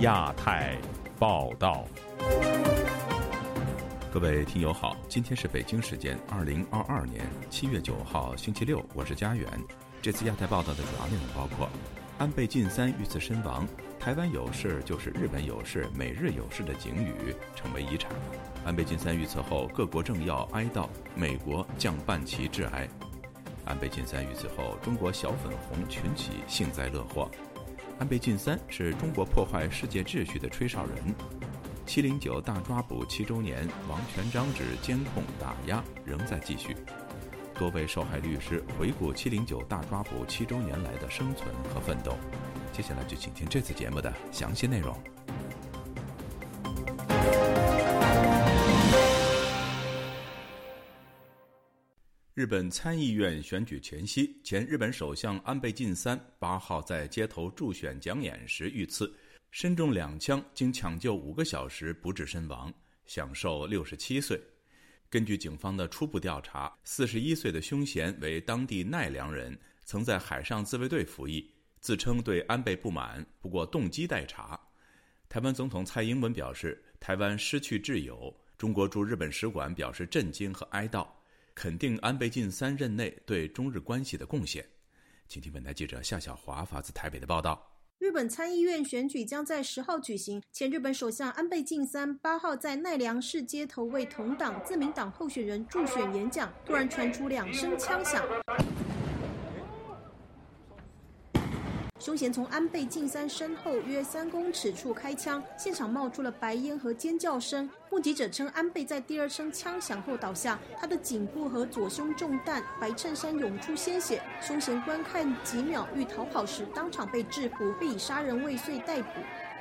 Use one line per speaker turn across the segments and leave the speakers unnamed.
亚太报道，各位听友好，今天是北京时间二零二二年七月九号星期六，我是佳远。这次亚太报道的主要内容包括：安倍晋三遇刺身亡，台湾有事就是日本有事，美日有事的警语成为遗产。安倍晋三遇刺后，各国政要哀悼，美国降半旗致哀。安倍晋三遇刺后，中国小粉红群起幸灾乐祸。安倍晋三是中国破坏世界秩序的吹哨人。七零九大抓捕七周年，王全章指监控打压仍在继续。多位受害律师回顾七零九大抓捕七周年来的生存和奋斗。接下来就请听这次节目的详细内容。日本参议院选举前夕，前日本首相安倍晋三八号在街头助选讲演时遇刺，身中两枪，经抢救五个小时不治身亡，享寿六十七岁。根据警方的初步调查，四十一岁的凶嫌为当地奈良人，曾在海上自卫队服役，自称对安倍不满，不过动机待查。台湾总统蔡英文表示，台湾失去挚友，中国驻日本使馆表示震惊和哀悼。肯定安倍晋三任内对中日关系的贡献，请听本台记者夏小华发自台北的报道。
日本参议院选举将在十号举行，前日本首相安倍晋三八号在奈良市街头为同党自民党候选人助选演讲，突然传出两声枪响。凶嫌从安倍晋三身后约三公尺处开枪，现场冒出了白烟和尖叫声。目击者称，安倍在第二声枪响后倒下，他的颈部和左胸中弹，白衬衫涌出鲜血。凶嫌观看几秒欲逃跑时，当场被制服，被以杀人未遂逮捕。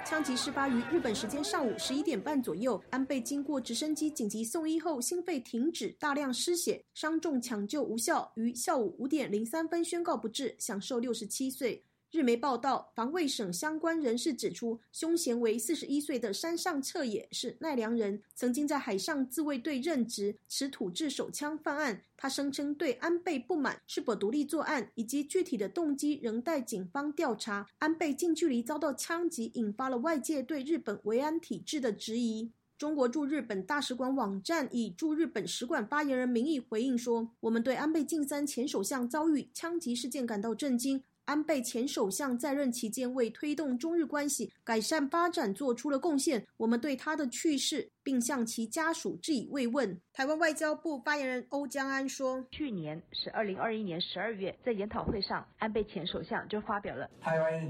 枪击事发于日本时间上午十一点半左右，安倍经过直升机紧急送医后，心肺停止，大量失血，伤重抢救无效，于下午五点零三分宣告不治，享寿六十七岁。日媒报道，防卫省相关人士指出，凶嫌为四十一岁的山上彻也，是奈良人，曾经在海上自卫队任职，持土制手枪犯案。他声称对安倍不满，是否独立作案，以及具体的动机仍待警方调查。安倍近距离遭到枪击，引发了外界对日本维安体制的质疑。中国驻日本大使馆网站以驻日本使馆发言人名义回应说：“我们对安倍晋三前首相遭遇枪击事件感到震惊。”安倍前首相在任期间为推动中日关系改善发展做出了贡献，我们对他的去世并向其家属致以慰问。台湾外交部发言人欧江安说：“
去年是二零二一年十二月，在研讨会上，安倍前首相就发表了‘台湾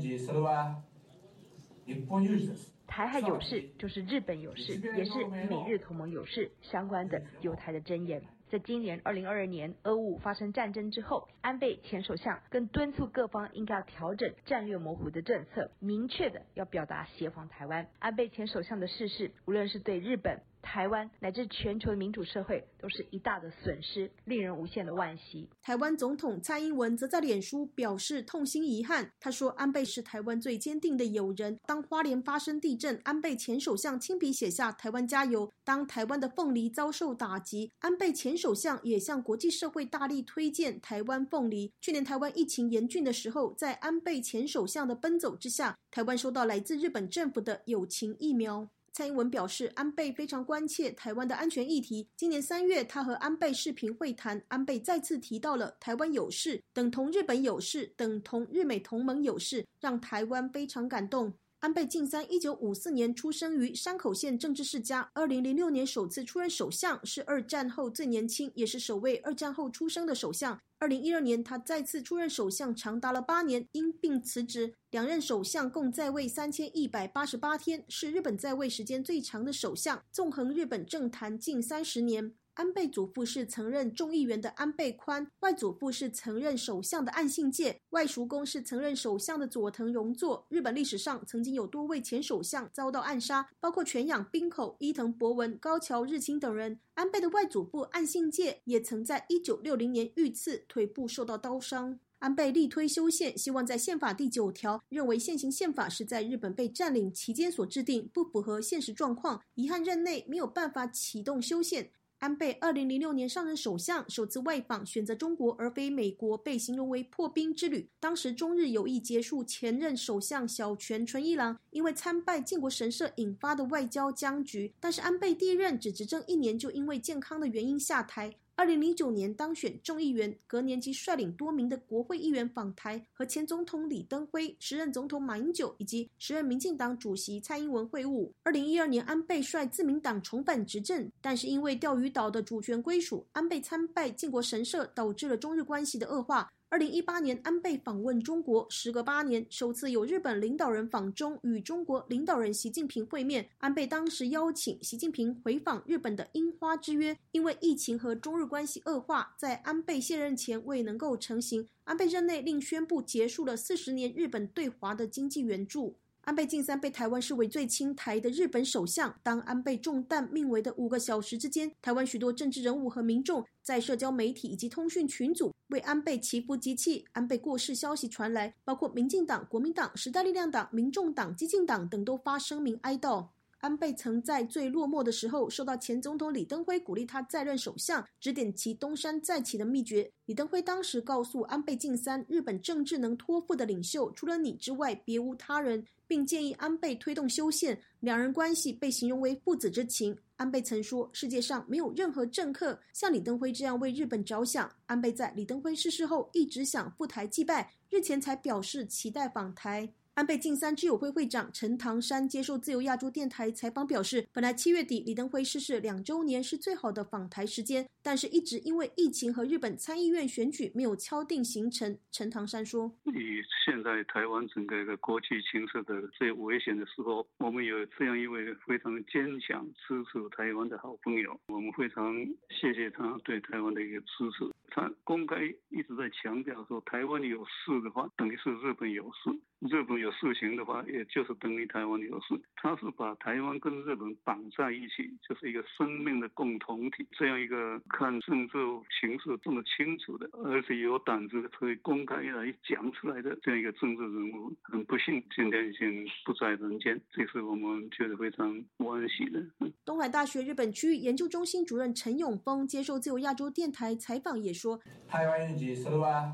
台海有事就是日本有事，也是美日同盟有事’相关的有台的箴言。”在今年二零二二年俄乌发生战争之后，安倍前首相更敦促各方应该要调整战略模糊的政策，明确的要表达协防台湾。安倍前首相的逝世，无论是对日本。台湾乃至全球的民主社会都是一大的损失，令人无限的惋惜。
台湾总统蔡英文则在脸书表示痛心遗憾。他说：“安倍是台湾最坚定的友人。当花莲发生地震，安倍前首相亲笔写下‘台湾加油’；当台湾的凤梨遭受打击，安倍前首相也向国际社会大力推荐台湾凤梨。去年台湾疫情严峻的时候，在安倍前首相的奔走之下，台湾收到来自日本政府的友情疫苗。”蔡英文表示，安倍非常关切台湾的安全议题。今年三月，他和安倍视频会谈，安倍再次提到了台湾有事等同日本有事等同日美同盟有事，让台湾非常感动。安倍晋三一九五四年出生于山口县政治世家，二零零六年首次出任首相，是二战后最年轻，也是首位二战后出生的首相。二零一二年，他再次出任首相，长达了八年，因病辞职。两任首相共在位三千一百八十八天，是日本在位时间最长的首相，纵横日本政坛近三十年。安倍祖父是曾任众议员的安倍宽，外祖父是曾任首相的岸信介，外叔公是曾任首相的佐藤荣作。日本历史上曾经有多位前首相遭到暗杀，包括泉养滨口、伊藤博文、高桥日清等人。安倍的外祖父岸信介也曾在一九六零年遇刺，腿部受到刀伤。安倍力推修宪，希望在宪法第九条认为现行宪法是在日本被占领期间所制定，不符合现实状况，遗憾任内没有办法启动修宪。安倍二零零六年上任首相，首次外访选择中国而非美国，被形容为破冰之旅。当时中日友谊结束前任首相小泉纯一郎因为参拜靖国神社引发的外交僵局，但是安倍第一任只执政一年就因为健康的原因下台。二零零九年当选众议员，隔年即率领多名的国会议员访台，和前总统李登辉、时任总统马英九以及时任民进党主席蔡英文会晤。二零一二年，安倍率自民党重返执政，但是因为钓鱼岛的主权归属，安倍参拜靖国神社，导致了中日关系的恶化。二零一八年，安倍访问中国，时隔八年，首次有日本领导人访中，与中国领导人习近平会面。安倍当时邀请习近平回访日本的樱花之约，因为疫情和中日关系恶化，在安倍卸任前未能够成行。安倍任内另宣布结束了四十年日本对华的经济援助。安倍晋三被台湾视为最亲台的日本首相。当安倍中弹命危的五个小时之间，台湾许多政治人物和民众在社交媒体以及通讯群组为安倍祈福集气。安倍过世消息传来，包括民进党、国民党、时代力量党、民众党、激进党等都发声明哀悼。安倍曾在最落寞的时候，受到前总统李登辉鼓励他再任首相，指点其东山再起的秘诀。李登辉当时告诉安倍晋三，日本政治能托付的领袖，除了你之外，别无他人，并建议安倍推动修宪。两人关系被形容为父子之情。安倍曾说，世界上没有任何政客像李登辉这样为日本着想。安倍在李登辉逝世后，一直想赴台祭拜，日前才表示期待访台。安倍晋三之友会会长陈唐山接受自由亚洲电台采访表示，本来七月底李登辉逝世两周年是最好的访台时间，但是一直因为疫情和日本参议院选举没有敲定行程。陈唐山说：“
以现在台湾整个一个国际形势的最危险的时候，我们有这样一位非常坚强支持台湾的好朋友，我们非常谢谢他对台湾的一个支持。他公开一直在强调说，台湾有事的话，等于是日本有事。”日本有事情的话，也就是等于台湾有事。他是把台湾跟日本绑在一起，就是一个生命的共同体。这样一个看政治形势这么清楚的，而且有胆子可以公开来讲出来的这样一个政治人物，很不幸今天已经不在人间，这是我们觉得非常惋惜的。
东海大学日本区域研究中心主任陈永峰接受自由亚洲电台采访也说：“
台湾人それは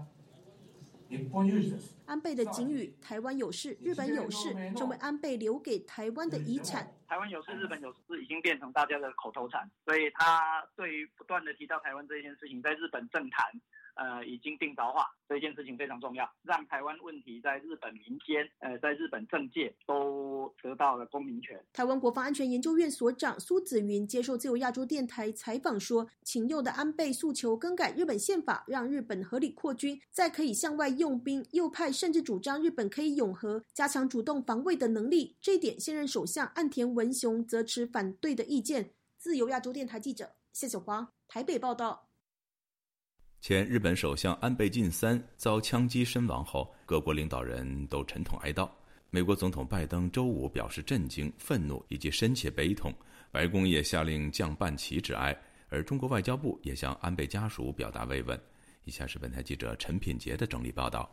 日本有事。”
安倍的警语“台湾有事，日本有事”成为安倍留给台湾的遗产。
台湾有事，日本有事，已经变成大家的口头禅。所以他对于不断的提到台湾这件事情，在日本政坛。呃，已经定着化这件事情非常重要，让台湾问题在日本民间，呃，在日本政界都得到了公民权。
台湾国防安全研究院所长苏子云接受自由亚洲电台采访说，请右的安倍诉求更改日本宪法，让日本合理扩军，再可以向外用兵。右派甚至主张日本可以永和，加强主动防卫的能力。这一点，现任首相岸田文雄则持反对的意见。自由亚洲电台记者谢小华台北报道。
前日本首相安倍晋三遭枪击身亡后，各国领导人都沉痛哀悼。美国总统拜登周五表示震惊、愤怒以及深切悲痛，白宫也下令降半旗致哀，而中国外交部也向安倍家属表达慰问。以下是本台记者陈品杰的整理报道。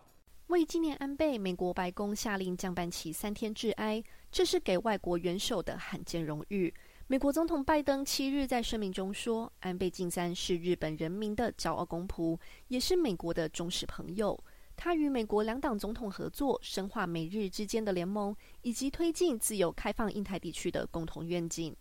为纪念安倍，美国白宫下令降半旗三天致哀，这是给外国元首的罕见荣誉。美国总统拜登七日在声明中说：“安倍晋三是日本人民的骄傲公仆，也是美国的忠实朋友。他与美国两党总统合作，深化美日之间的联盟，以及推进自由开放印太地区的共同愿景。”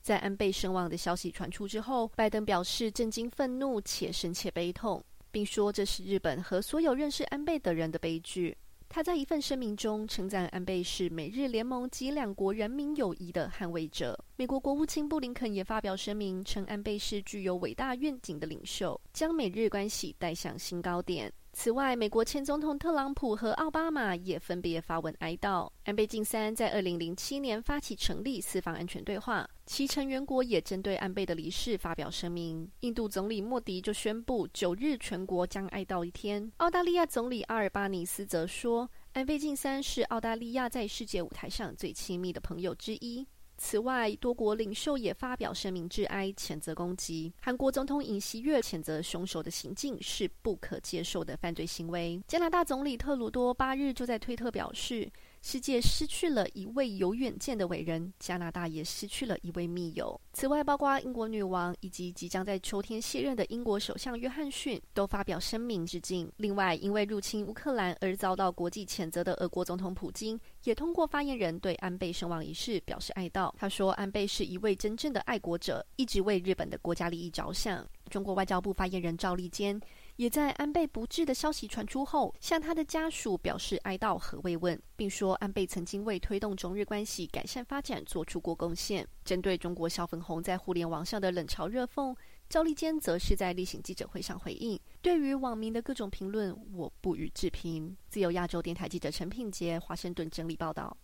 在安倍身亡的消息传出之后，拜登表示震惊、愤怒且深切悲痛，并说这是日本和所有认识安倍的人的悲剧。他在一份声明中称赞安倍是美日联盟及两国人民友谊的捍卫者。美国国务卿布林肯也发表声明，称安倍是具有伟大愿景的领袖，将美日关系带向新高点。此外，美国前总统特朗普和奥巴马也分别发文哀悼安倍晋三。在二零零七年发起成立四方安全对话，其成员国也针对安倍的离世发表声明。印度总理莫迪就宣布九日全国将哀悼一天。澳大利亚总理阿尔巴尼斯则说，安倍晋三是澳大利亚在世界舞台上最亲密的朋友之一。此外，多国领袖也发表声明致哀，谴责攻击。韩国总统尹锡悦谴责凶手的行径是不可接受的犯罪行为。加拿大总理特鲁多八日就在推特表示，世界失去了一位有远见的伟人，加拿大也失去了一位密友。此外，包括英国女王以及即将在秋天卸任的英国首相约翰逊都发表声明致敬。另外，因为入侵乌克兰而遭到国际谴责的俄国总统普京，也通过发言人对安倍身亡一事表示哀悼。他说：“安倍是一位真正的爱国者，一直为日本的国家利益着想。”中国外交部发言人赵立坚。也在安倍不治的消息传出后，向他的家属表示哀悼和慰问，并说安倍曾经为推动中日关系改善发展做出过贡献。针对中国小粉红在互联网上的冷嘲热讽，赵立坚则是在例行记者会上回应：“对于网民的各种评论，我不予置评。”自由亚洲电台记者陈品杰，华盛顿整理报道。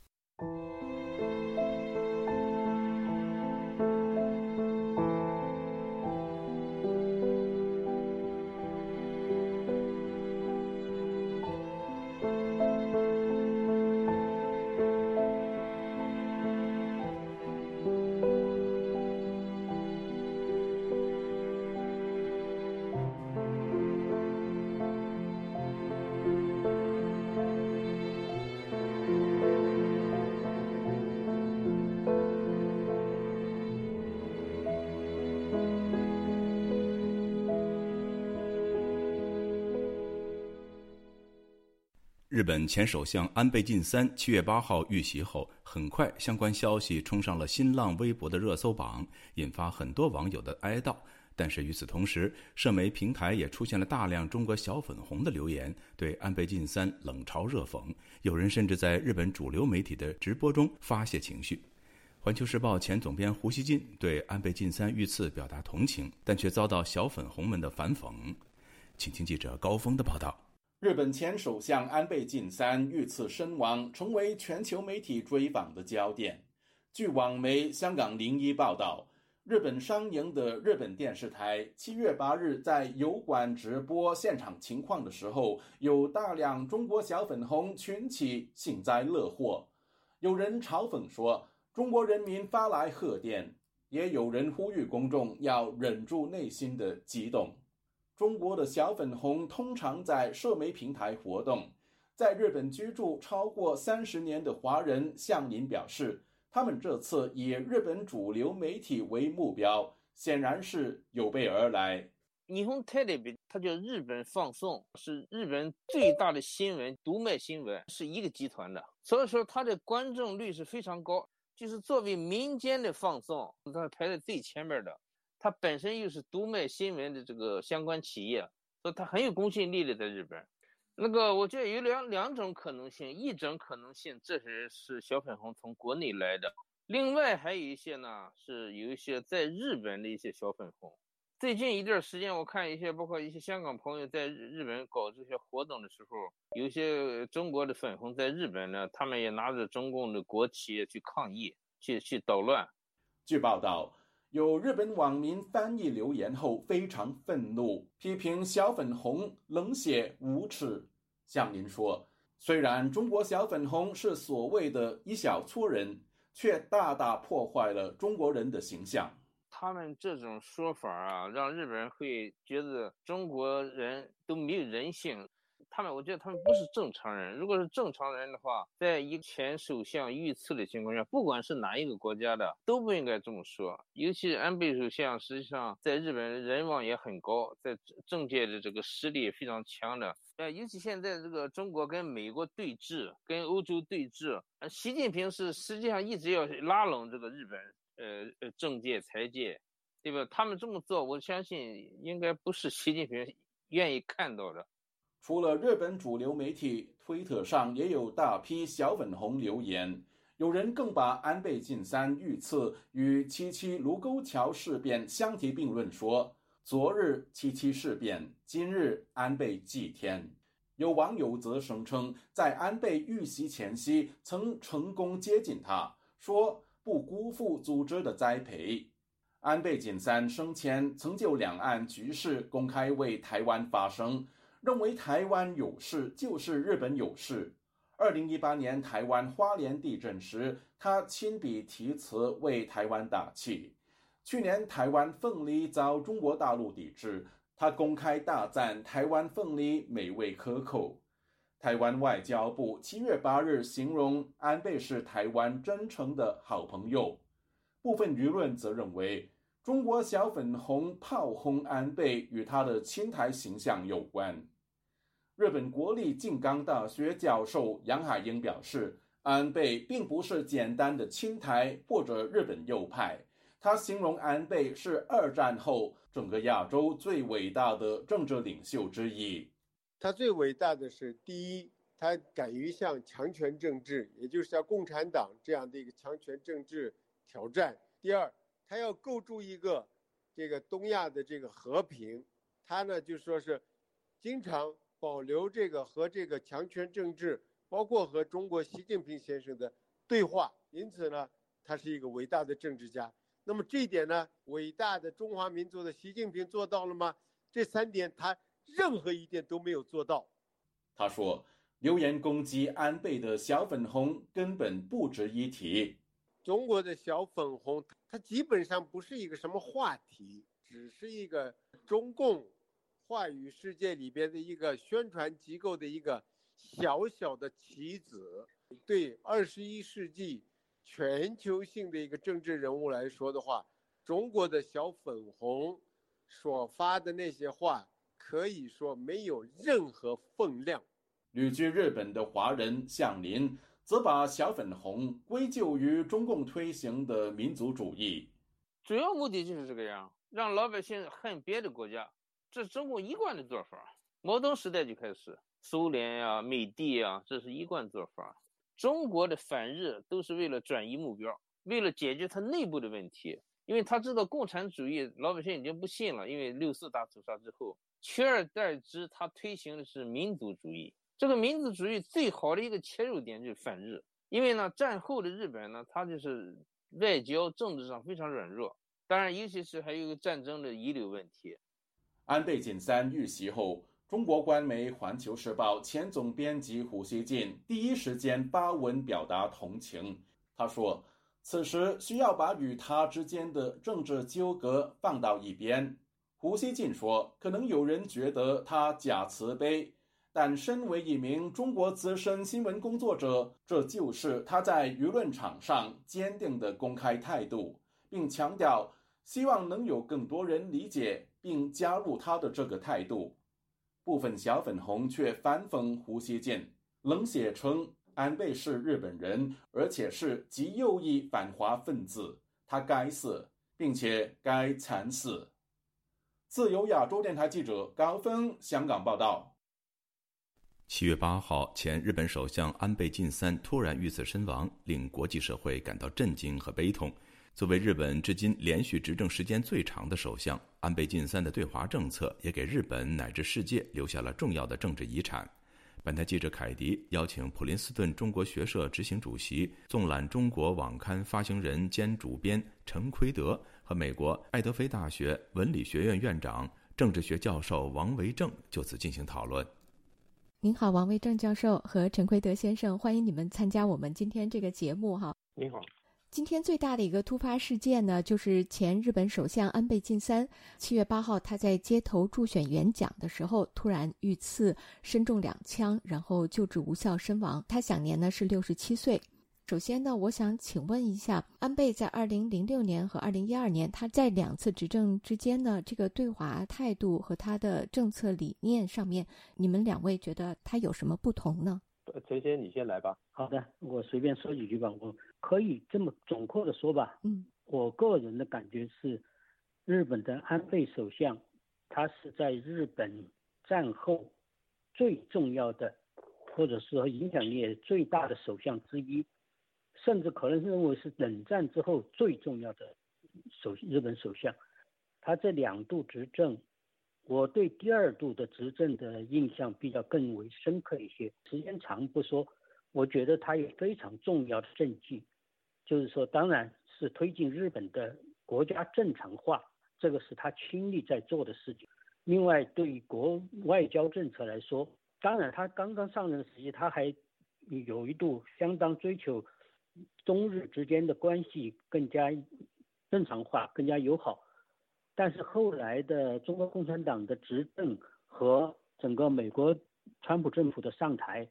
日本前首相安倍晋三七月八号遇袭后，很快相关消息冲上了新浪微博的热搜榜，引发很多网友的哀悼。但是与此同时，社媒平台也出现了大量中国小粉红的留言，对安倍晋三冷嘲热讽。有人甚至在日本主流媒体的直播中发泄情绪。环球时报前总编胡锡进对安倍晋三遇刺表达同情，但却遭到小粉红们的反讽。请听记者高峰的报道。
日本前首相安倍晋三遇刺身亡，成为全球媒体追访的焦点。据网媒香港零一报道，日本商营的日本电视台七月八日在油管直播现场情况的时候，有大量中国小粉红群起幸灾乐祸。有人嘲讽说：“中国人民发来贺电。”也有人呼吁公众要忍住内心的激动。中国的小粉红通常在社媒平台活动，在日本居住超过三十年的华人向林表示，他们这次以日本主流媒体为目标，显然是有备而来。
霓虹テレビ，它叫日本放送，是日本最大的新闻读卖新闻，是一个集团的，所以说它的观众率是非常高，就是作为民间的放送，它排在最前面的。 它本身又是读卖新闻的这个相关企业，所以它很有公信力的，在日本。那个我觉得有两两种可能性，一种可能性，这是是小粉红从国内来的；另外还有一些呢，是有一些在日本的一些小粉红。最近一段时间，我看一些包括一些香港朋友在日本搞这些活动的时候，有些中国的粉红在日本呢，他们也拿着中共的国旗去抗议，去去捣乱。
据报道。有日本网民翻译留言后非常愤怒，批评小粉红冷血无耻。向您说，虽然中国小粉红是所谓的一小撮人，却大大破坏了中国人的形象。
他们这种说法啊，让日本人会觉得中国人都没有人性。他们，我觉得他们不是正常人。如果是正常人的话，在一前首相遇刺的情况下，不管是哪一个国家的，都不应该这么说。尤其是安倍首相，实际上在日本人望也很高，在政界的这个实力也非常强的。呃，尤其现在这个中国跟美国对峙，跟欧洲对峙，呃，习近平是实际上一直要拉拢这个日本，呃呃，政界财界，对吧？他们这么做，我相信应该不是习近平愿意看到的。
除了日本主流媒体，推特上也有大批小粉红留言，有人更把安倍晋三遇刺与七七卢沟桥事变相提并论，说昨日七七事变，今日安倍祭天。有网友则声称，在安倍遇袭前夕曾成功接近他，说不辜负组织的栽培。安倍晋三生前曾就两岸局势公开为台湾发声。认为台湾有事就是日本有事。二零一八年台湾花莲地震时，他亲笔题词为台湾打气。去年台湾凤梨遭中国大陆抵制，他公开大赞台湾凤梨美味可口。台湾外交部七月八日形容安倍是台湾真诚的好朋友，部分舆论则认为中国小粉红炮轰安倍与他的亲台形象有关。日本国立静冈大学教授杨海英表示，安倍并不是简单的亲台或者日本右派。他形容安倍是二战后整个亚洲最伟大的政治领袖之一。
他最伟大的是，第一，他敢于向强权政治，也就是像共产党这样的一个强权政治挑战；第二，他要构筑一个这个东亚的这个和平。他呢就说是经常。保留这个和这个强权政治，包括和中国习近平先生的对话，因此呢，他是一个伟大的政治家。那么这一点呢，伟大的中华民族的习近平做到了吗？这三点他任何一点都没有做到。
他说，留言攻击安倍的小粉红根本不值一提。
中国的小粉红，他基本上不是一个什么话题，只是一个中共。话语世界里边的一个宣传机构的一个小小的棋子，对二十一世纪全球性的一个政治人物来说的话，中国的小粉红所发的那些话，可以说没有任何分量。
旅居日本的华人向林则把小粉红归咎于中共推行的民族主义，
主要目的就是这个样，让老百姓恨别的国家。这是中共一贯的做法，毛泽东时代就开始，苏联呀、美帝呀，这是一贯做法。中国的反日都是为了转移目标，为了解决他内部的问题，因为他知道共产主义老百姓已经不信了，因为六四大屠杀之后，取而代之，他推行的是民族主义。这个民族主义最好的一个切入点就是反日，因为呢，战后的日本呢，它就是外交政治上非常软弱，当然，尤其是还有一个战争的遗留问题。
安倍晋三遇袭后，中国官媒《环球时报》前总编辑胡锡进第一时间发文表达同情。他说：“此时需要把与他之间的政治纠葛放到一边。”胡锡进说：“可能有人觉得他假慈悲，但身为一名中国资深新闻工作者，这就是他在舆论场上坚定的公开态度，并强调希望能有更多人理解。”并加入他的这个态度，部分小粉红却反讽胡锡进，冷血称安倍是日本人，而且是极右翼反华分子，他该死，并且该惨死。自由亚洲电台记者高峰香港报道。
七月八号，前日本首相安倍晋三突然遇刺身亡，令国际社会感到震惊和悲痛。作为日本至今连续执政时间最长的首相，安倍晋三的对华政策也给日本乃至世界留下了重要的政治遗产。本台记者凯迪邀请普林斯顿中国学社执行主席、纵览中国网刊发行人兼主编陈奎德和美国爱德菲大学文理学院院长、政治学教授王维正就此进行讨论。
您好，王卫正教授和陈奎德先生，欢迎你们参加我们今天这个节目哈。
您好。
今天最大的一个突发事件呢，就是前日本首相安倍晋三七月八号他在街头助选演讲的时候突然遇刺，身中两枪，然后救治无效身亡。他享年呢是六十七岁。首先呢，我想请问一下，安倍在二零零六年和二零一二年他在两次执政之间呢，这个对华态度和他的政策理念上面，你们两位觉得他有什么不同呢？
陈先，你先来吧。
好的，我随便说几句吧。我可以这么总括的说吧。
嗯，
我个人的感觉是，日本的安倍首相，他是在日本战后最重要的，或者说影响力最大的首相之一，甚至可能认为是冷战之后最重要的首日本首相。他这两度执政。我对第二度的执政的印象比较更为深刻一些，时间长不说，我觉得他有非常重要的政绩，就是说，当然是推进日本的国家正常化，这个是他亲力在做的事情。另外，对于国外交政策来说，当然他刚刚上任时期，他还有一度相当追求中日之间的关系更加正常化、更加友好。但是后来的中国共产党的执政和整个美国川普政府的上台，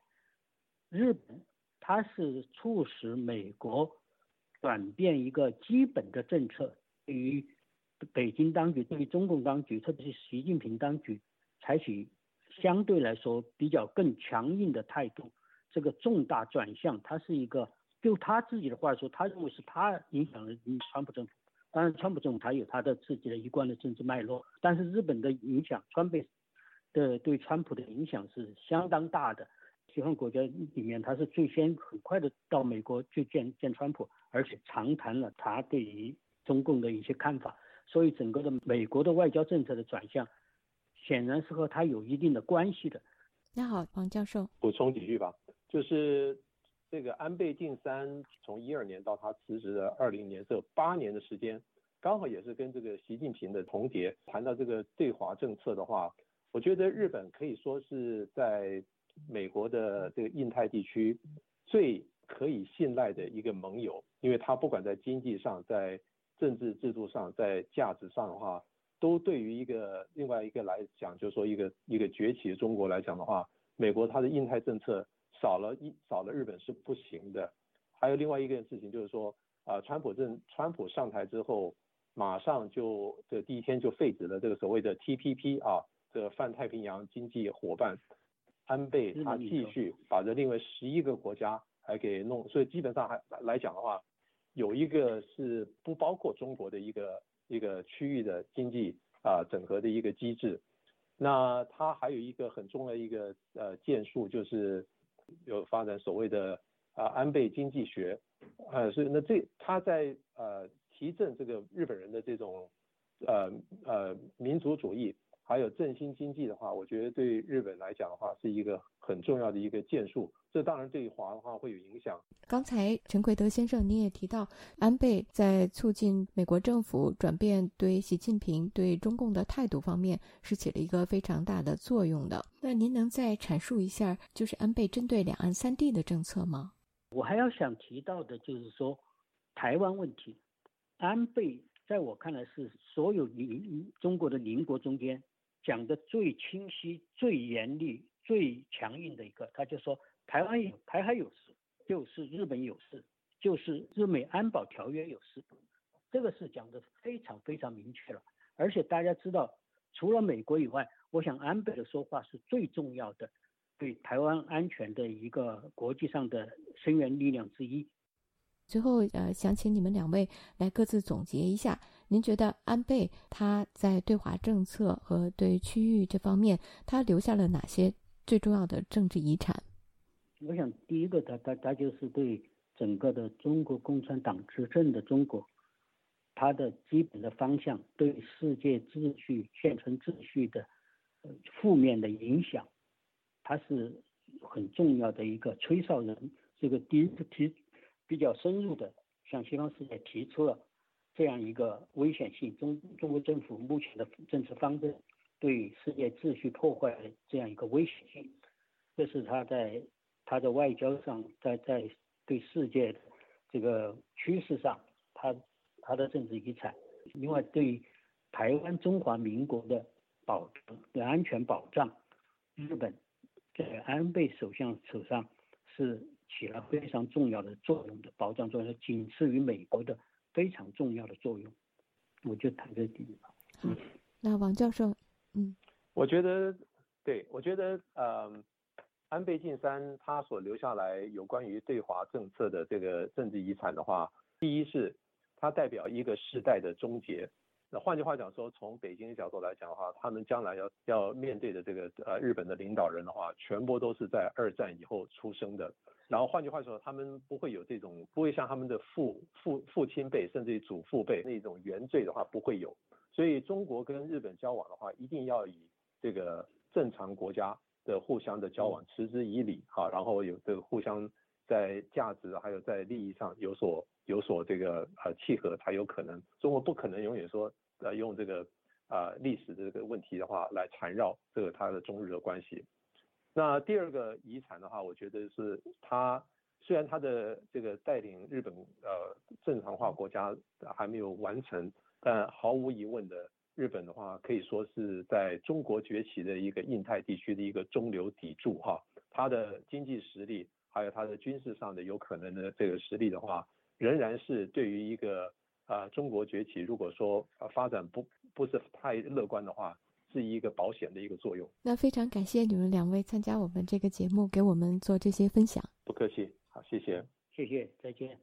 日本它是促使美国转变一个基本的政策，对于北京当局、对于中共当局，特别是习近平当局，采取相对来说比较更强硬的态度。这个重大转向，它是一个，就他自己的话说，他认为是他影响了川普政府。当然，川普政府他有他的自己的一贯的政治脉络，但是日本的影响，川贝的对川普的影响是相当大的。西方国家里面，他是最先很快的到美国去见见川普，而且长谈了他对于中共的一些看法。所以，整个的美国的外交政策的转向，显然是和他有一定的关系的。
那好，王教授
补充几句吧，就是这个安倍晋三从一二年到他辞职的二零年这八年的时间，刚好也是跟这个习近平的重叠。谈到这个对华政策的话，我觉得日本可以说是在美国的这个印太地区最可以信赖的一个盟友，因为他不管在经济上，在政治制度上，在价值上的话，都对于一个另外一个来讲，就是说一个一个崛起的中国来讲的话，美国它的印太政策少了一少了日本是不行的。还有另外一件事情就是说，啊，川普政川普上台之后，马上就这第一天就废止了这个所谓的 TPP 啊，这个泛太平洋经济伙伴，安倍他继续把这另外十一个国家还给弄，所以基本上还来讲的话。有一个是不包括中国的一个一个区域的经济啊整合的一个机制，那它还有一个很重要的一个呃建树，就是有发展所谓的啊安倍经济学，呃所以那这他在呃提振这个日本人的这种呃呃民族主义。还有振兴经济的话，我觉得对日本来讲的话，是一个很重要的一个建树。这当然对华的话会有影响。
刚才陈奎德先生，您也提到安倍在促进美国政府转变对习近平、对中共的态度方面是起了一个非常大的作用的。那您能再阐述一下，就是安倍针对两岸三地的政策吗？
我还要想提到的就是说，台湾问题，安倍在我看来是所有邻中国的邻国中间。讲的最清晰、最严厉、最强硬的一个，他就说台湾有台海有事，就是日本有事，就是日美安保条约有事，这个是讲的非常非常明确了。而且大家知道，除了美国以外，我想安倍的说话是最重要的，对台湾安全的一个国际上的声援力量之一。
最后，呃，想请你们两位来各自总结一下，您觉得安倍他在对华政策和对区域这方面，他留下了哪些最重要的政治遗产？
我想，第一个，他他他就是对整个的中国共产党执政的中国，他的基本的方向，对世界秩序、现存秩序的负面的影响，他是很重要的一个吹哨人。这个第一次提。比较深入的向西方世界提出了这样一个危险性，中中国政府目前的政策方针对世界秩序破坏的这样一个危险性，这是他在他的外交上，在在对世界这个趋势上，他他的政治遗产。另外，对台湾中华民国的保的安全保障，日本在安倍首相手上是。起了非常重要的作用的保障作用，仅次于美国的非常重要的作用。我就谈这第一吧。
嗯，那王教授，嗯，
我觉得，对我觉得，呃，安倍晋三他所留下来有关于对华政策的这个政治遗产的话，第一是，它代表一个时代的终结。那换句话讲说，从北京的角度来讲的话，他们将来要要面对的这个呃日本的领导人的话，全部都是在二战以后出生的。然后换句话说，他们不会有这种，不会像他们的父父父亲辈，甚至于祖父辈那种原罪的话不会有。所以中国跟日本交往的话，一定要以这个正常国家的互相的交往，持之以理哈，然后有这个互相在价值还有在利益上有所有所这个呃契合才有可能。中国不可能永远说呃用这个啊历史的这个问题的话来缠绕这个它的中日的关系。那第二个遗产的话，我觉得是他虽然他的这个带领日本呃正常化国家还没有完成，但毫无疑问的日本的话可以说是在中国崛起的一个印太地区的一个中流砥柱哈，它的经济实力还有它的军事上的有可能的这个实力的话，仍然是对于一个啊中国崛起，如果说发展不不是太乐观的话，是一个保险的一个作用。
那非常感谢你们两位参加我们这个节目，给我们做这些分享。
不客气，好，谢谢，
谢谢，再见。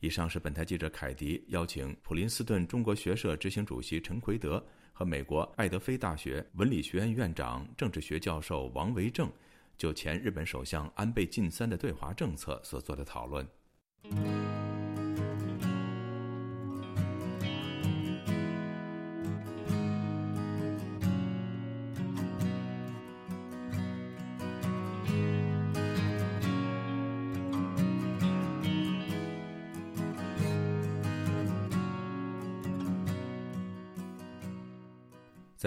以上是本台记者凯迪邀请普林斯顿中国学社执行主席陈奎德和美国爱德菲大学文理学院院长、政治学教授王维正，就前日本首相安倍晋三的对华政策所做的讨论。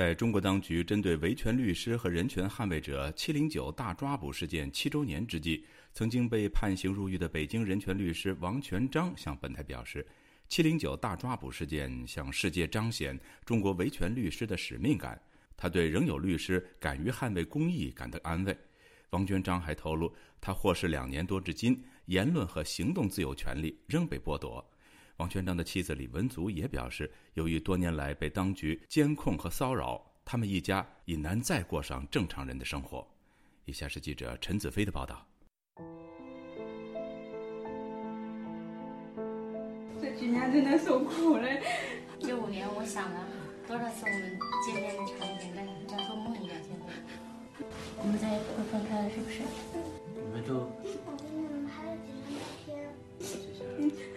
在中国当局针对维权律师和人权捍卫者“七零九”大抓捕事件七周年之际，曾经被判刑入狱的北京人权律师王全璋向本台表示：“七零九大抓捕事件向世界彰显中国维权律师的使命感。他对仍有律师敢于捍卫公益感到安慰。”王全璋还透露，他获释两年多至今，言论和行动自由权利仍被剥夺。王全章的妻子李文足也表示，由于多年来被当局监控和骚扰，他们一家已难再过上正常人的生活。以下是记者陈子飞的报道。
这几年真的受苦了。
这五年，我想了多少次我们见面的场景，但像做梦一样。现在我们再也不会分开了，是不是？
你们就。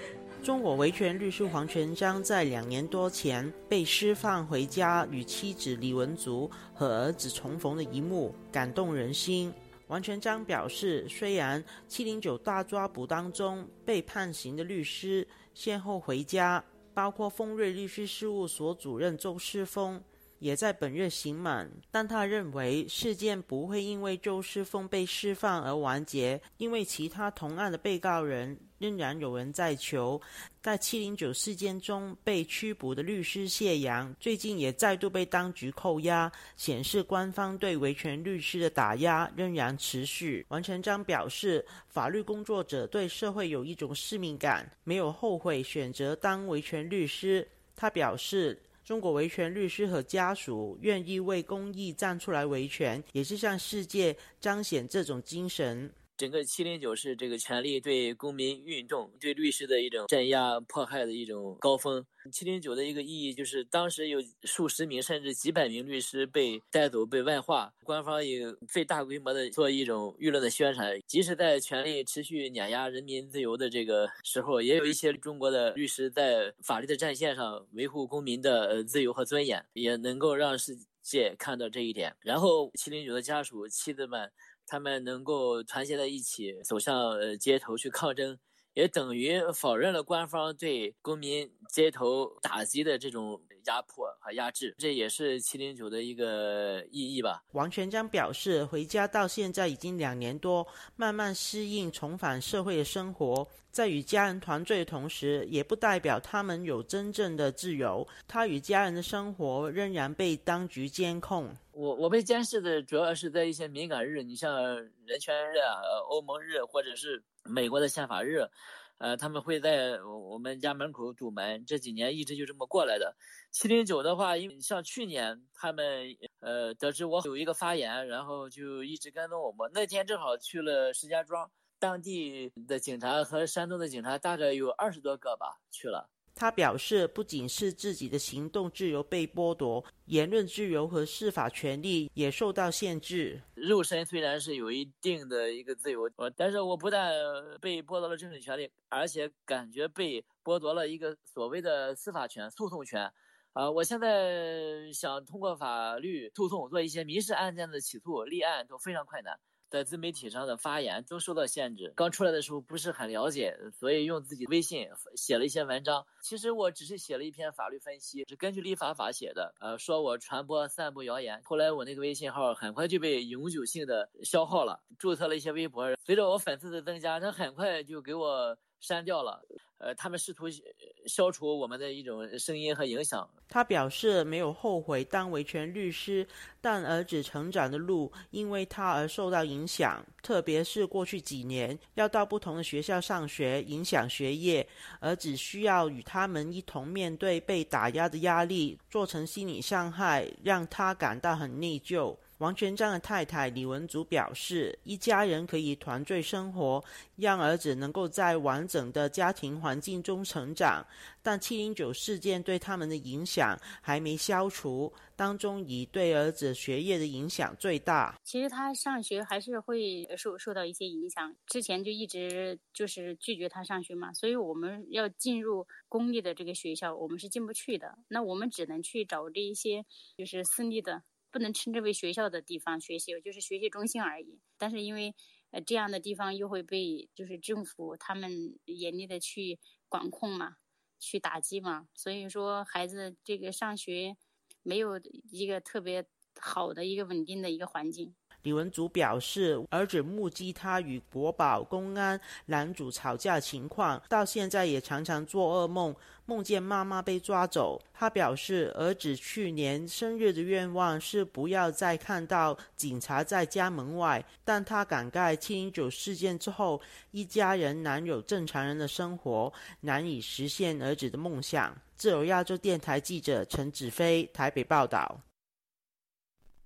中国维权律师黄全章在两年多前被释放回家，与妻子李文竹和儿子重逢的一幕感动人心。王全章表示，虽然七零九大抓捕当中被判刑的律师先后回家，包括丰瑞律师事务所主任周世峰也在本月刑满，但他认为事件不会因为周世峰被释放而完结，因为其他同案的被告人。仍然有人在求，在七零九事件中被拘捕的律师谢阳，最近也再度被当局扣押，显示官方对维权律师的打压仍然持续。王成章表示，法律工作者对社会有一种使命感，没有后悔选择当维权律师。他表示，中国维权律师和家属愿意为公益站出来维权，也是向世界彰显这种精神。
整个七零九是这个权力对公民运动、对律师的一种镇压、迫害的一种高峰。七零九的一个意义就是，当时有数十名甚至几百名律师被带走、被外化，官方也最大规模的做一种舆论的宣传。即使在权力持续碾压人民自由的这个时候，也有一些中国的律师在法律的战线上维护公民的自由和尊严，也能够让世界看到这一点。然后，七零九的家属、妻子们。他们能够团结在一起，走上呃街头去抗争，也等于否认了官方对公民街头打击的这种压迫和压制。这也是七零九的一个意义吧。
王全江表示，回家到现在已经两年多，慢慢适应重返社会的生活。在与家人团聚的同时，也不代表他们有真正的自由。他与家人的生活仍然被当局监控。
我我被监视的主要是在一些敏感日，你像人权日啊、欧盟日或者是美国的宪法日，呃，他们会在我们家门口堵门。这几年一直就这么过来的。七零九的话，因为像去年他们呃得知我有一个发言，然后就一直跟踪我们。那天正好去了石家庄。当地的警察和山东的警察大概有二十多个吧，去了。
他表示，不仅是自己的行动自由被剥夺，言论自由和司法权利也受到限制。
肉身虽然是有一定的一个自由，呃但是我不但被剥夺了政治权利，而且感觉被剥夺了一个所谓的司法权、诉讼权。啊，我现在想通过法律诉讼做一些民事案件的起诉、立案都非常困难。在自媒体上的发言都受到限制。刚出来的时候不是很了解，所以用自己微信写了一些文章。其实我只是写了一篇法律分析，是根据立法法写的。呃，说我传播、散布谣言。后来我那个微信号很快就被永久性的消耗了。注册了一些微博，随着我粉丝的增加，他很快就给我删掉了。呃，他们试图消除我们的一种声音和影响。
他表示没有后悔当维权律师，但儿子成长的路因为他而受到影响，特别是过去几年要到不同的学校上学，影响学业，儿子需要与他们一同面对被打压的压力，造成心理伤害，让他感到很内疚。王全章的太太李文祖表示，一家人可以团聚生活，让儿子能够在完整的家庭环境中成长。但七零九事件对他们的影响还没消除，当中以对儿子学业的影响最大。
其实他上学还是会受受到一些影响，之前就一直就是拒绝他上学嘛，所以我们要进入公立的这个学校，我们是进不去的。那我们只能去找这一些就是私立的。不能称之为学校的地方学习，就是学习中心而已。但是因为呃这样的地方又会被就是政府他们严厉的去管控嘛，去打击嘛，所以说孩子这个上学没有一个特别好的一个稳定的一个环境。
李文祖表示，儿子目击他与国宝、公安男主吵架情况，到现在也常常做噩梦，梦见妈妈被抓走。他表示，儿子去年生日的愿望是不要再看到警察在家门外，但他感慨七零九事件之后，一家人难有正常人的生活，难以实现儿子的梦想。自由亚洲电台记者陈子飞台北报道。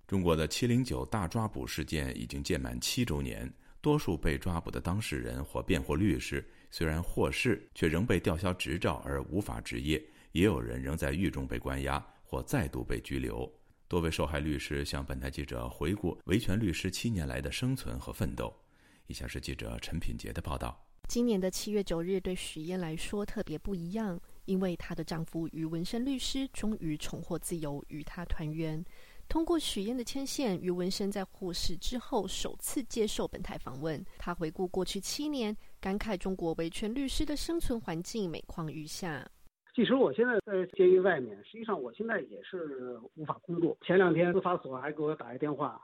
中国的“七零九”大抓捕事件已经届满七周年，多数被抓捕的当事人或辩护律师虽然获释，却仍被吊销执照而无法执业；也有人仍在狱中被关押或再度被拘留。多位受害律师向本台记者回顾维权律师七年来的生存和奋斗。以下是记者陈品杰的报道：
今年的七月九日对许燕来说特别不一样，因为她的丈夫于文生律师终于重获自由，与她团圆。通过许燕的牵线，余文生在获释之后首次接受本台访问。他回顾过去七年，感慨中国维权律师的生存环境每况愈下。
其实我现在在监狱外面，实际上我现在也是无法工作。前两天司法所还给我打一电话，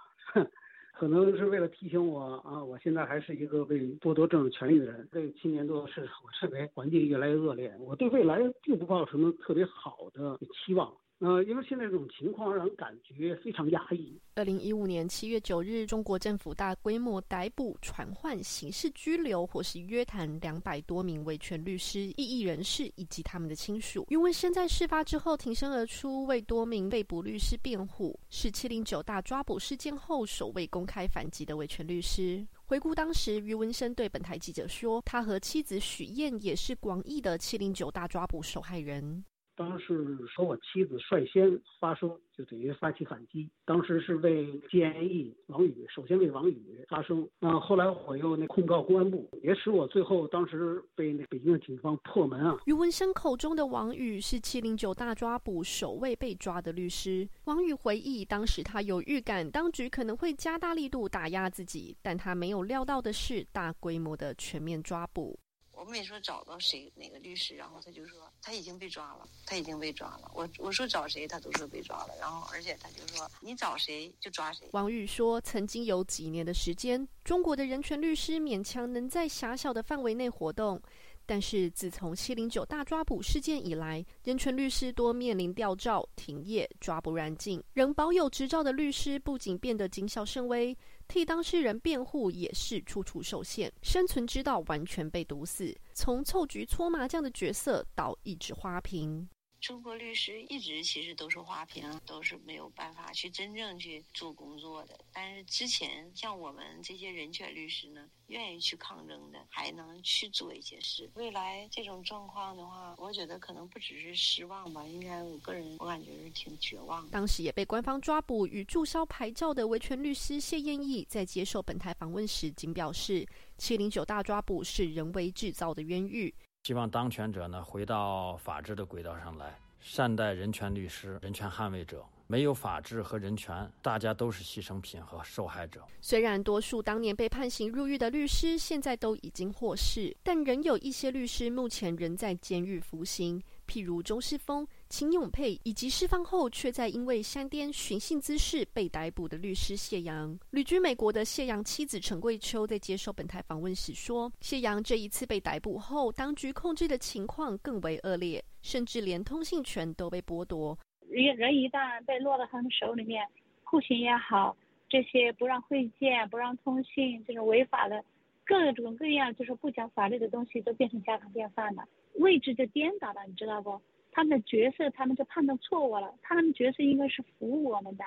可能是为了提醒我啊，我现在还是一个被剥夺政治权利的人。这七年多是，我认为环境越来越恶劣，我对未来并不抱什么特别好的期望。呃，因为现在这种情况让人感觉非常压抑。
二零一五年七月九日，中国政府大规模逮捕、传唤、刑事拘留或是约谈两百多名维权律师、异议人士以及他们的亲属。余文生在事发之后挺身而出，为多名被捕律师辩护，是七零九大抓捕事件后首位公开反击的维权律师。回顾当时，余文生对本台记者说：“他和妻子许燕也是广义的七零九大抓捕受害人。”
当时说我妻子率先发声，就等于发起反击。当时是为 GNE 王宇，首先为王宇发声。那后来我又那控告公安部，也使我最后当时被那北京的警方破门啊。
余文生口中的王宇是七零九大抓捕首位被抓的律师。王宇回忆，当时他有预感当局可能会加大力度打压自己，但他没有料到的是大规模的全面抓捕。
我没说找到谁哪个律师，然后他就说他已经被抓了，他已经被抓了。我我说找谁，他都说被抓了。然后而且他就说你找谁就抓谁。
王宇说，曾经有几年的时间，中国的人权律师勉强能在狭小的范围内活动。但是自从七零九大抓捕事件以来，人权律师多面临吊照、停业、抓捕软禁。仍保有执照的律师不仅变得谨小慎微，替当事人辩护也是处处受限，生存之道完全被堵死。从凑局搓麻将的角色到一纸花瓶。
中国律师一直其实都是花瓶，都是没有办法去真正去做工作的。但是之前像我们这些人权律师呢，愿意去抗争的，还能去做一些事。未来这种状况的话，我觉得可能不只是失望吧，应该我个人我感觉是挺绝望的。
当时也被官方抓捕与注销牌照的维权律师谢燕义，在接受本台访问时，仅表示七零九大抓捕是人为制造的冤狱。
希望当权者呢回到法治的轨道上来，善待人权律师、人权捍卫者。没有法治和人权，大家都是牺牲品和受害者。
虽然多数当年被判刑入狱的律师现在都已经获释，但仍有一些律师目前仍在监狱服刑。譬如钟世峰，秦永佩以及释放后却在因为山巅寻衅滋事被逮捕的律师谢阳。旅居美国的谢阳妻子陈桂秋在接受本台访问时说：“谢阳这一次被逮捕后，当局控制的情况更为恶劣，甚至连通信权都被剥夺。
人人一旦被落到他们手里面，酷刑也好，这些不让会见、不让通信这种违法的。”各种各样就是不讲法律的东西都变成家常便饭了，位置就颠倒了，你知道不？他们的角色他们就判断错误了，他们角色应该是服务我们的，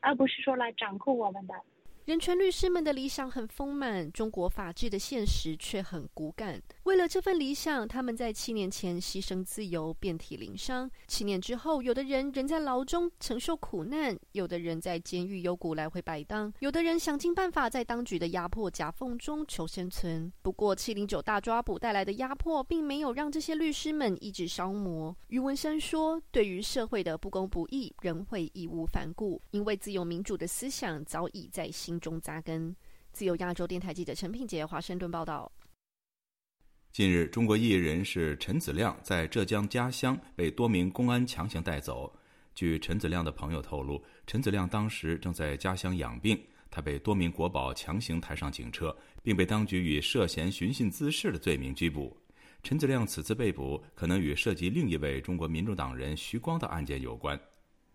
而不是说来掌控我们的。
人权律师们的理想很丰满，中国法治的现实却很骨感。为了这份理想，他们在七年前牺牲自由，遍体鳞伤。七年之后，有的人仍在牢中承受苦难，有的人在监狱幽谷来回摆荡，有的人想尽办法在当局的压迫夹缝中求生存。不过，七零九大抓捕带来的压迫，并没有让这些律师们意志消磨。余文生说：“对于社会的不公不义，仍会义无反顾，因为自由民主的思想早已在心中扎根。”自由亚洲电台记者陈品杰华盛顿报道。
近日，中国艺人是陈子亮在浙江家乡被多名公安强行带走。据陈子亮的朋友透露，陈子亮当时正在家乡养病，他被多名国宝强行抬上警车，并被当局以涉嫌寻衅滋事的罪名拘捕。陈子亮此次被捕，可能与涉及另一位中国民主党人徐光的案件有关。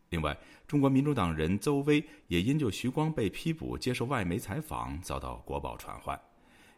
另外，中国民主党人邹薇也因就徐光被批捕接受外媒采访，遭到国宝传唤。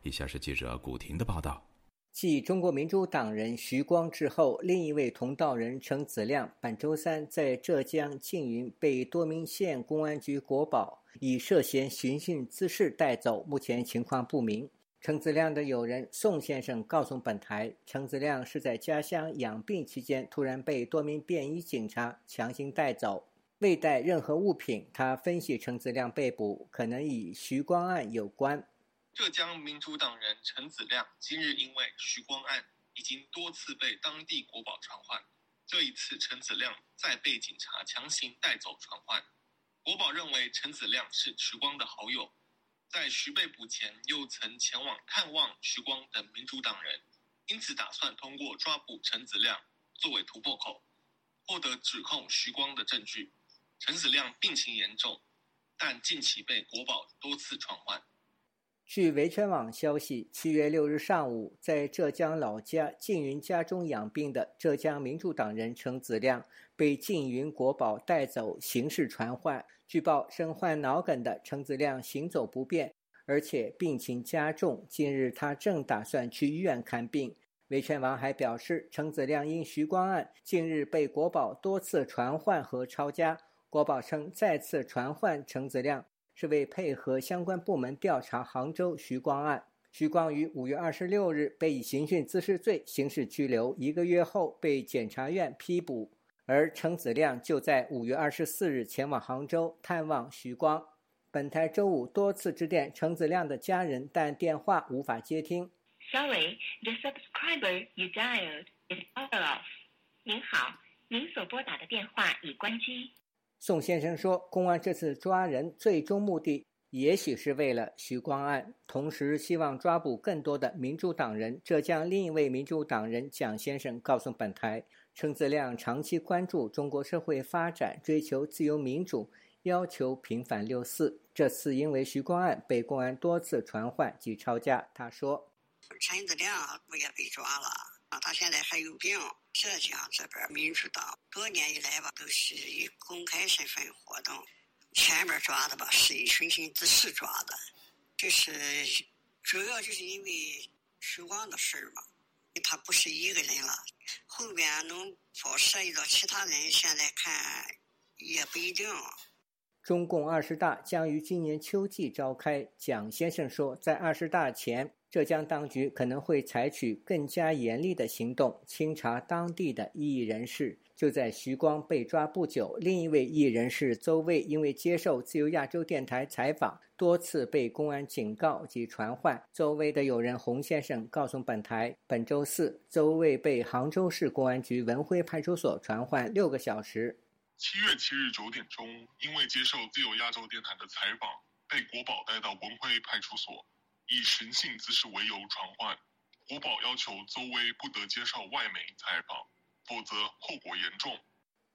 以下是记者古婷的报道。
继中国民主党人徐光之后，另一位同道人陈子亮本周三在浙江缙云被多名县公安局国保以涉嫌寻衅滋事带走，目前情况不明。陈子亮的友人宋先生告诉本台，陈子亮是在家乡养病期间，突然被多名便衣警察强行带走，未带任何物品。他分析，陈子亮被捕可能与徐光案有关。
浙江民主党人陈子亮今日因为徐光案，已经多次被当地国保传唤。这一次，陈子亮再被警察强行带走传唤。国宝认为陈子亮是徐光的好友，在徐被捕前又曾前往探望徐光等民主党人，因此打算通过抓捕陈子亮作为突破口，获得指控徐光的证据。陈子亮病情严重，但近期被国宝多次传唤。
据维权网消息，七月六日上午，在浙江老家缙云家中养病的浙江民主党人陈子亮被缙云国宝带走，刑事传唤。据报，身患脑梗的陈子亮行走不便，而且病情加重。近日，他正打算去医院看病。维权网还表示，陈子亮因徐光案近日被国宝多次传唤和抄家。国宝称，再次传唤陈子亮。是为配合相关部门调查杭州徐光案。徐光于五月二十六日被以刑讯滋事罪刑事拘留，一个月后被检察院批捕。而程子亮就在五月二十四日前往杭州探望徐光。本台周五多次致电程子亮的家人，但电话无法接听。
Sorry, the subscriber you dialed is out of. 您好，您所拨打的电话已关机。
宋先生说：“公安这次抓人，最终目的也许是为了徐光案，同时希望抓捕更多的民主党人。”浙江另一位民主党人蒋先生告诉本台，陈子亮长期关注中国社会发展，追求自由民主，要求平反六四。这次因为徐光案被公安多次传唤及抄家。他说：“
陈子亮不也被抓了？啊，他现在还有病。”浙江这边民主党多年以来吧，都是以公开身份活动。前面抓的吧，是以寻衅滋事抓的，就是主要就是因为徐光的事儿嘛。他不是一个人了，后边能否涉及到其他人，现在看也不一定。
中共二十大将于今年秋季召开，蒋先生说，在二十大前。浙江当局可能会采取更加严厉的行动，清查当地的异议人士。就在徐光被抓不久，另一位异议人士邹卫因为接受自由亚洲电台采访，多次被公安警告及传唤。邹卫的友人洪先生告诉本台，本周四，邹卫被杭州市公安局文辉派出所传唤六个小时。
七月七日九点钟，因为接受自由亚洲电台的采访，被国保带到文辉派出所。以寻衅滋事为由传唤，国宝要求邹薇不得接受外媒采访，否则后果严重。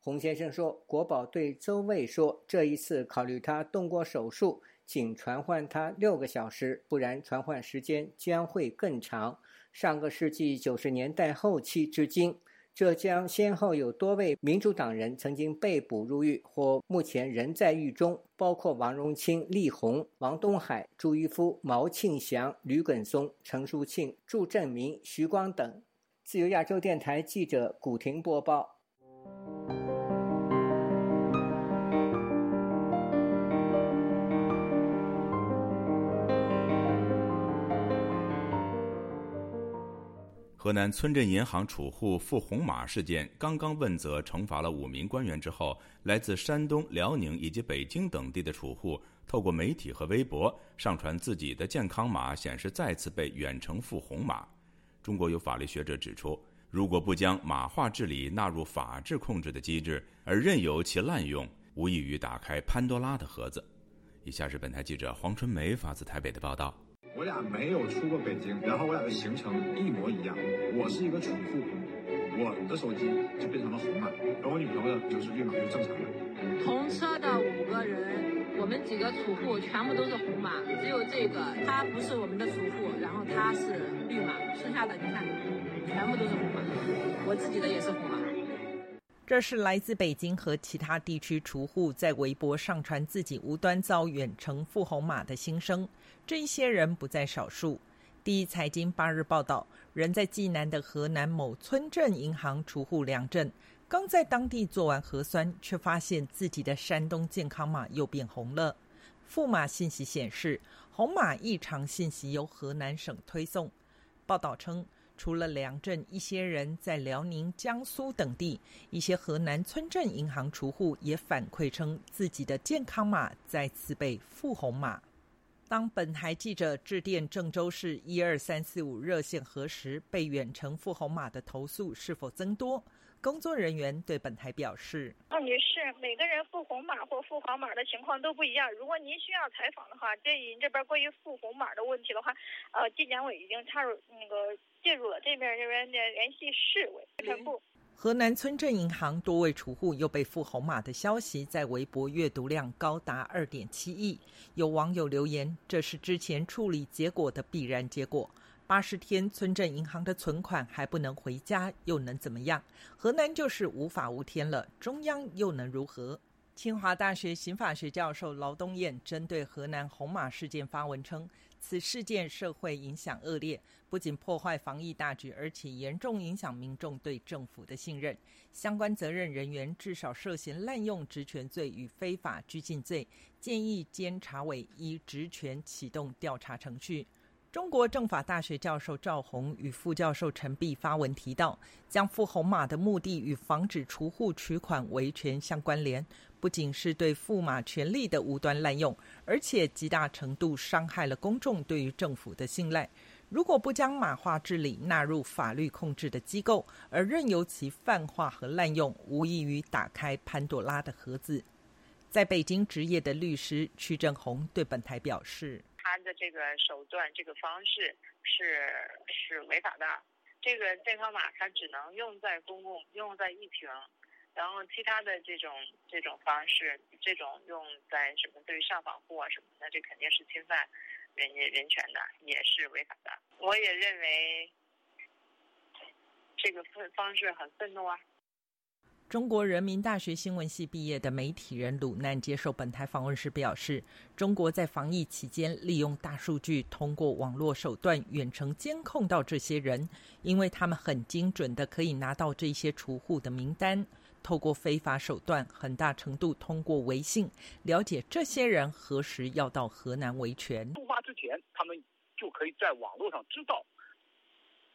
洪先生说，国宝对邹卫说，这一次考虑他动过手术，仅传唤他六个小时，不然传唤时间将会更长。上个世纪九十年代后期至今。浙江先后有多位民主党人曾经被捕入狱，或目前仍在狱中，包括王荣清、丽红、王东海、朱一夫、毛庆祥、吕耿松、陈淑庆、祝振明、徐光等。自由亚洲电台记者古婷播报。
河南村镇银行储户付红码事件刚刚问责惩罚了五名官员之后，来自山东、辽宁以及北京等地的储户透过媒体和微博上传自己的健康码，显示再次被远程付红码。中国有法律学者指出，如果不将码化治理纳入法治控制的机制，而任由其滥用，无异于打开潘多拉的盒子。以下是本台记者黄春梅发自台北的报道。
我俩没有出过北京，然后我俩的行程一模一样。我是一个储户，我的手机就变成了红码，而我女朋友就是绿码，就正常的。
同车的五个人，我们几个储户全部都是红码，只有这个他不是我们的储户，然后他是绿码，剩下的你看，全部都是红码。我自己的也是红码。
这是来自北京和其他地区储户在微博上传自己无端遭远程付红码的心声。这一些人不在少数。第一财经八日报道，人在济南的河南某村镇银行储户梁振，刚在当地做完核酸，却发现自己的山东健康码又变红了。付码信息显示，红码异常信息由河南省推送。报道称，除了梁振，一些人在辽宁、江苏等地，一些河南村镇银行储户也反馈称，自己的健康码再次被付红码。当本台记者致电郑州市一二三四五热线核实被远程付红码的投诉是否增多，工作人员对本台表示：“
赵女士，每个人付红码或付黄码的情况都不一样。如果您需要采访的话，建议您这边关于付红码的问题的话，呃，纪检委已经插入那个介入了，这边这边联联系市委全部。”
河南村镇银行多位储户又被付红码的消息，在微博阅读量高达二点七亿。有网友留言：“这是之前处理结果的必然结果。八十天村镇银行的存款还不能回家，又能怎么样？河南就是无法无天了，中央又能如何？”清华大学刑法学教授劳东燕针对河南红码事件发文称。此事件社会影响恶劣，不仅破坏防疫大局，而且严重影响民众对政府的信任。相关责任人员至少涉嫌滥用职权罪与非法拘禁罪，建议监察委依职权启动调查程序。中国政法大学教授赵红与副教授陈碧发文提到，将付红马的目的与防止储户取款维权相关联。不仅是对驸马权力的无端滥用，而且极大程度伤害了公众对于政府的信赖。如果不将马化治理纳入法律控制的机构，而任由其泛化和滥用，无异于打开潘多拉的盒子。在北京执业的律师屈正红对本台表示：“
他的这个手段、这个方式是是违法的。这个健康码它只能用在公共，用在疫情。”然后其他的这种这种方式，这种用在什么对于上访户啊什么的，这肯定是侵犯人家人权的，也是违法的。我也认为这个方方式很愤怒啊。
中国人民大学新闻系毕业的媒体人鲁难接受本台访问时表示，中国在防疫期间利用大数据，通过网络手段远程监控到这些人，因为他们很精准的可以拿到这些储户的名单。透过非法手段，很大程度通过微信了解这些人何时要到河南维权。
前，他们就可以在网络上知道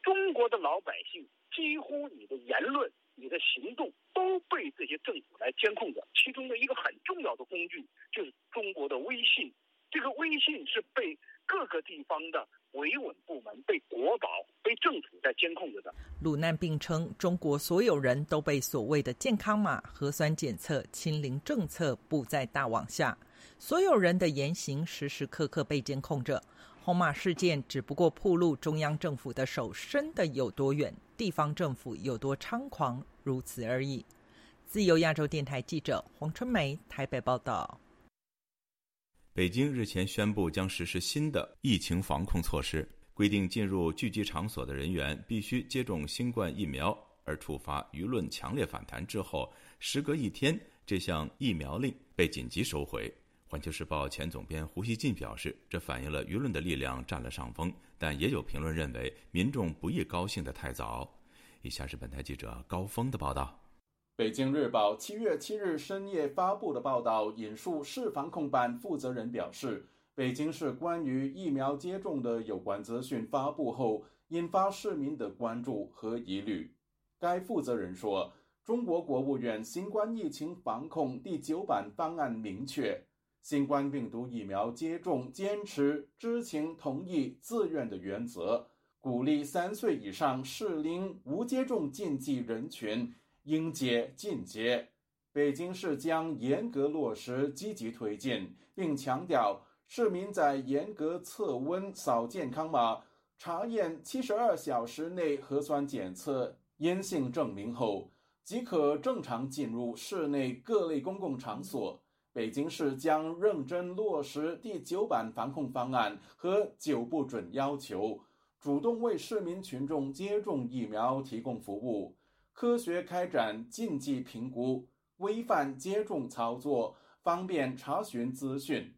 中国的老百姓几乎你的言论、你的行动都被这些政府来监控着。其中的一个很重要的工具就是中国的微信，这个微信是被各个地方的。维稳部门被国保、被政府在监控着的。
鲁难并称，中国所有人都被所谓的健康码、核酸检测、清零政策布在大网下，所有人的言行时时刻刻被监控着。红码事件只不过暴露中央政府的手伸得有多远，地方政府有多猖狂，如此而已。自由亚洲电台记者黄春梅台北报道。
北京日前宣布将实施新的疫情防控措施，规定进入聚集场所的人员必须接种新冠疫苗，而触发舆论强烈反弹之后，时隔一天，这项疫苗令被紧急收回。环球时报前总编胡锡进表示，这反映了舆论的力量占了上风，但也有评论认为民众不宜高兴得太早。以下是本台记者高峰的报道。
北京日报七月七日深夜发布的报道引述市防控办负责人表示，北京市关于疫苗接种的有关资讯发布后，引发市民的关注和疑虑。该负责人说，中国国务院新冠疫情防控第九版方案明确，新冠病毒疫苗接种坚持知情同意自愿的原则，鼓励三岁以上适龄无接种禁忌人群。应接尽接，北京市将严格落实，积极推进，并强调，市民在严格测温、扫健康码、查验七十二小时内核酸检测阴性证明后，即可正常进入室内各类公共场所。北京市将认真落实第九版防控方案和九不准要求，主动为市民群众接种疫苗提供服务。科学开展禁忌评估，规范接种操作，方便查询资讯。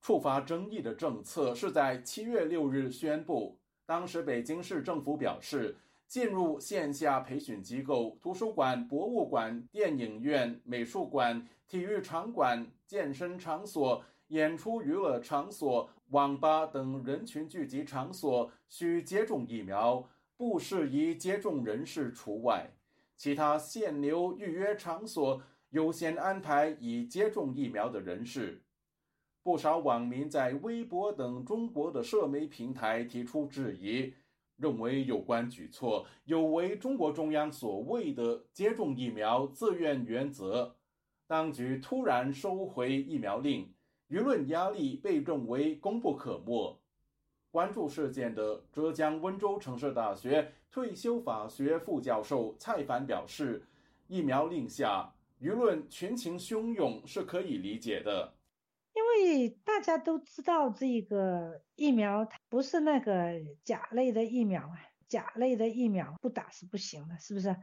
触发争议的政策是在七月六日宣布。当时北京市政府表示，进入线下培训机构、图书馆、博物馆、电影院、美术馆、体育场馆、健身场所、演出娱乐场所、网吧等人群聚集场所需接种疫苗。不适宜接种人士除外，其他限流预约场所优先安排已接种疫苗的人士。不少网民在微博等中国的社媒平台提出质疑，认为有关举措有违中国中央所谓的接种疫苗自愿原则。当局突然收回疫苗令，舆论压力被认为功不可没。关注事件的浙江温州城市大学退休法学副教授蔡凡表示：“疫苗令下，舆论群情汹涌是可以理解的，
因为大家都知道这个疫苗它不是那个甲类的疫苗啊，甲类的疫苗不打是不行的，是不是？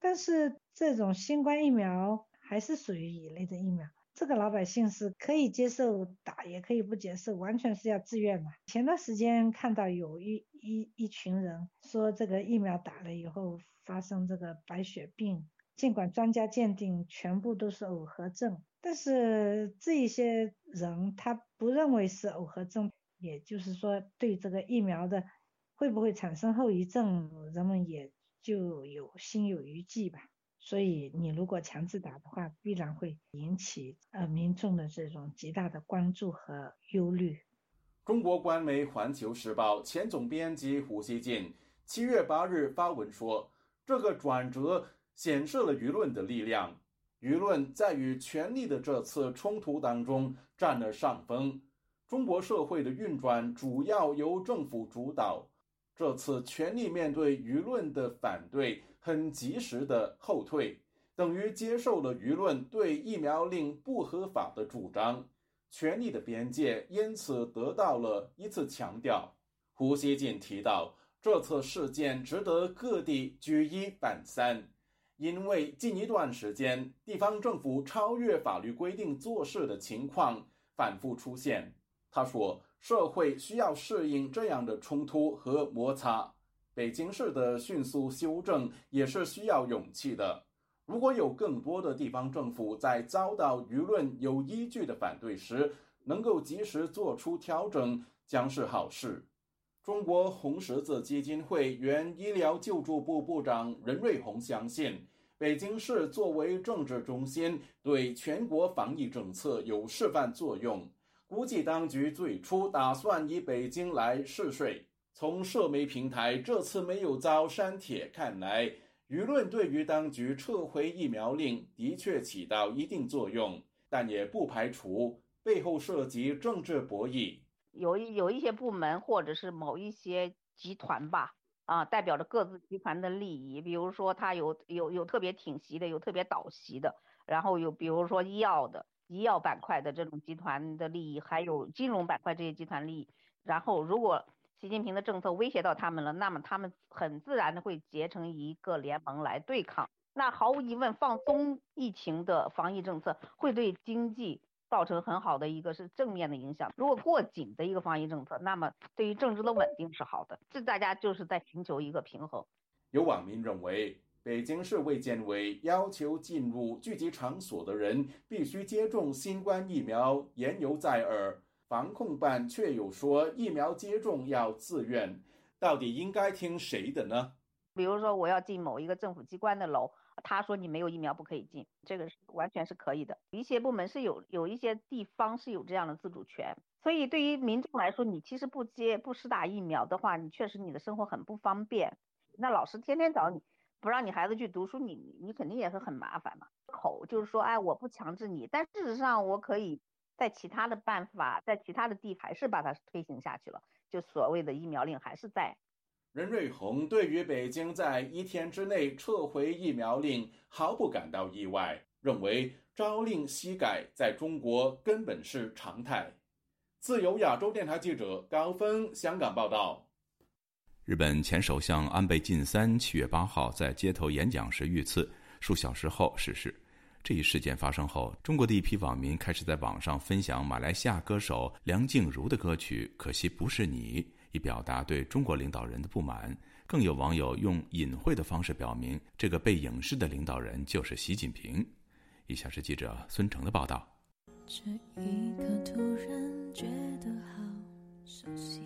但是这种新冠疫苗还是属于乙类的疫苗。”这个老百姓是可以接受打，也可以不接受，完全是要自愿的。前段时间看到有一一一群人说，这个疫苗打了以后发生这个白血病，尽管专家鉴定全部都是耦合症，但是这一些人他不认为是耦合症，也就是说对这个疫苗的会不会产生后遗症，人们也就有心有余悸吧。所以，你如果强制打的话，必然会引起呃民众的这种极大的关注和忧虑。
中国官媒《环球时报》前总编辑胡锡进七月八日发文说：“这个转折显示了舆论的力量，舆论在与权力的这次冲突当中占了上风。中国社会的运转主要由政府主导，这次权力面对舆论的反对。”很及时的后退，等于接受了舆论对疫苗令不合法的主张，权力的边界因此得到了一次强调。胡锡进提到，这次事件值得各地举一反三，因为近一段时间地方政府超越法律规定做事的情况反复出现。他说，社会需要适应这样的冲突和摩擦。北京市的迅速修正也是需要勇气的。如果有更多的地方政府在遭到舆论有依据的反对时，能够及时做出调整，将是好事。中国红十字基金会原医疗救助部部长任瑞红相信，北京市作为政治中心，对全国防疫政策有示范作用。估计当局最初打算以北京来试水。从社媒平台这次没有遭删帖看来，舆论对于当局撤回疫苗令的确起到一定作用，但也不排除背后涉及政治博弈。
有一有一些部门或者是某一些集团吧，啊，代表着各自集团的利益。比如说，他有有有特别挺习的，有特别倒席的，然后有比如说医药的、医药板块的这种集团的利益，还有金融板块这些集团利益。然后，如果习近平的政策威胁到他们了，那么他们很自然的会结成一个联盟来对抗。那毫无疑问，放松疫情的防疫政策会对经济造成很好的一个是正面的影响。如果过紧的一个防疫政策，那么对于政治的稳定是好的。这大家就是在寻求一个平衡。
有网民认为，北京市卫健委要求进入聚集场所的人必须接种新冠疫苗，言犹在耳。防控办却有说疫苗接种要自愿，到底应该听谁的呢？
比如说我要进某一个政府机关的楼，他说你没有疫苗不可以进，这个是完全是可以的。一些部门是有有一些地方是有这样的自主权，所以对于民众来说，你其实不接不施打疫苗的话，你确实你的生活很不方便。那老师天天找你不让你孩子去读书，你你肯定也是很麻烦嘛。口就是说，哎，我不强制你，但事实上我可以。在其他的办法，在其他的地还是把它推行下去了，就所谓的疫苗令还是在。
任瑞红对于北京在一天之内撤回疫苗令毫不感到意外，认为朝令夕改在中国根本是常态。自由亚洲电台记者高峰香港报道。
日本前首相安倍晋三七月八号在街头演讲时遇刺，数小时后逝世。这一事件发生后，中国的一批网民开始在网上分享马来西亚歌手梁静茹的歌曲《可惜不是你》，以表达对中国领导人的不满。更有网友用隐晦的方式表明，这个被影视的领导人就是习近平。以下是记者孙成的报道。这一刻突然
觉得好熟悉。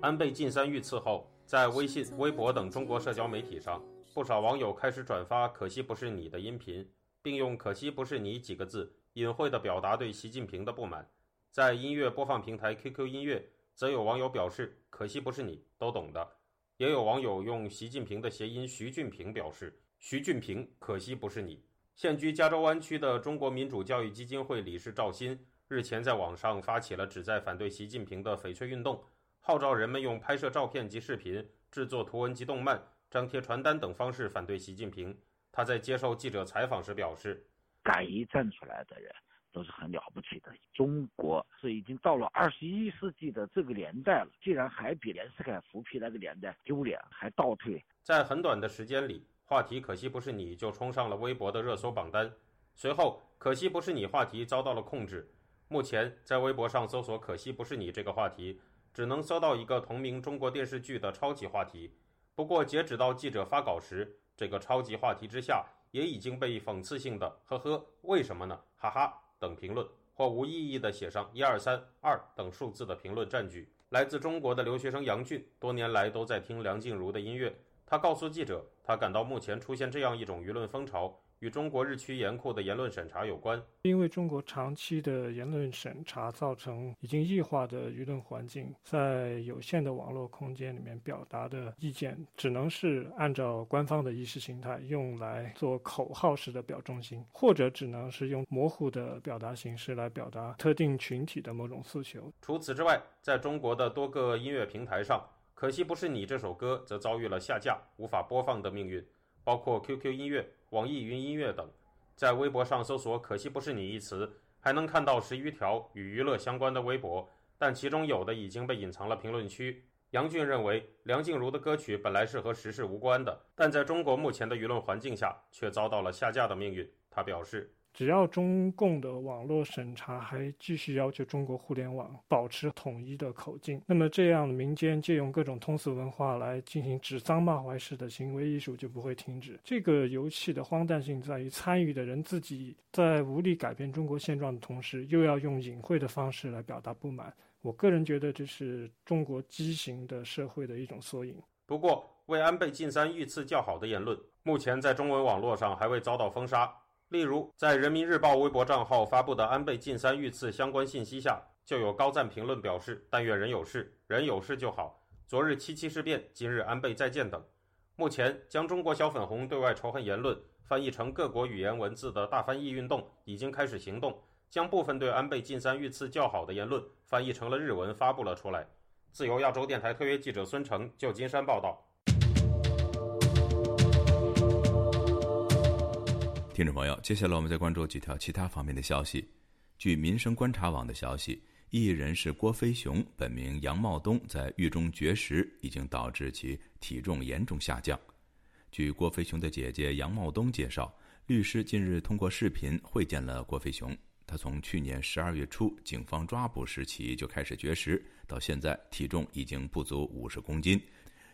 安倍晋三遇刺后，在微信、微博等中国社交媒体上，不少网友开始转发《可惜不是你》的音频。并用“可惜不是你”几个字隐晦地表达对习近平的不满。在音乐播放平台 QQ 音乐，则有网友表示“可惜不是你”，都懂的。也有网友用习近平的谐音“徐俊平”表示“徐俊平，可惜不是你”。现居加州湾区的中国民主教育基金会理事赵鑫日前在网上发起了旨在反对习近平的翡翠运动，号召人们用拍摄照片及视频、制作图文及动漫、张贴传单等方式反对习近平。他在接受记者采访时表示：“
敢于站出来的人都是很了不起的。中国是已经到了二十一世纪的这个年代了，竟然还比袁世凯复辟那个年代丢脸，还倒退。”
在很短的时间里，话题“可惜不是你”就冲上了微博的热搜榜单。随后，“可惜不是你”话题遭到了控制。目前，在微博上搜索“可惜不是你”这个话题，只能搜到一个同名中国电视剧的超级话题。不过，截止到记者发稿时，这个超级话题之下，也已经被讽刺性的“呵呵，为什么呢？哈哈”等评论，或无意义的写上“一二三二”等数字的评论占据。来自中国的留学生杨俊，多年来都在听梁静茹的音乐。他告诉记者，他感到目前出现这样一种舆论风潮。与中国日趋严酷的言论审查有关，
因为中国长期的言论审查造成已经异化的舆论环境，在有限的网络空间里面表达的意见，只能是按照官方的意识形态用来做口号式的表忠心，或者只能是用模糊的表达形式来表达特定群体的某种诉求。
除此之外，在中国的多个音乐平台上，可惜不是你这首歌则遭遇了下架、无法播放的命运。包括 QQ 音乐、网易云音乐等，在微博上搜索“可惜不是你”一词，还能看到十余条与娱乐相关的微博，但其中有的已经被隐藏了评论区。杨俊认为，梁静茹的歌曲本来是和时事无关的，但在中国目前的舆论环境下，却遭到了下架的命运。他表示。
只要中共的网络审查还继续要求中国互联网保持统一的口径，那么这样民间借用各种通俗文化来进行指桑骂槐式的行为艺术就不会停止。这个游戏的荒诞性在于，参与的人自己在无力改变中国现状的同时，又要用隐晦的方式来表达不满。我个人觉得这是中国畸形的社会的一种缩影。
不过，为安倍晋三遇刺叫好的言论，目前在中文网络上还未遭到封杀。例如，在人民日报微博账号发布的安倍晋三遇刺相关信息下，就有高赞评论表示：“但愿人有事，人有事就好。”昨日七七事变，今日安倍再见等。目前，将中国小粉红对外仇恨言论翻译成各国语言文字的大翻译运动已经开始行动，将部分对安倍晋三遇刺较好的言论翻译成了日文发布了出来。自由亚洲电台特约记者孙成，旧金山报道。
听众朋友，接下来我们再关注几条其他方面的消息。据民生观察网的消息，异议人士郭飞雄本名杨茂东在狱中绝食，已经导致其体重严重下降。据郭飞雄的姐姐杨茂东介绍，律师近日通过视频会见了郭飞雄。他从去年十二月初警方抓捕时起就开始绝食，到现在体重已经不足五十公斤。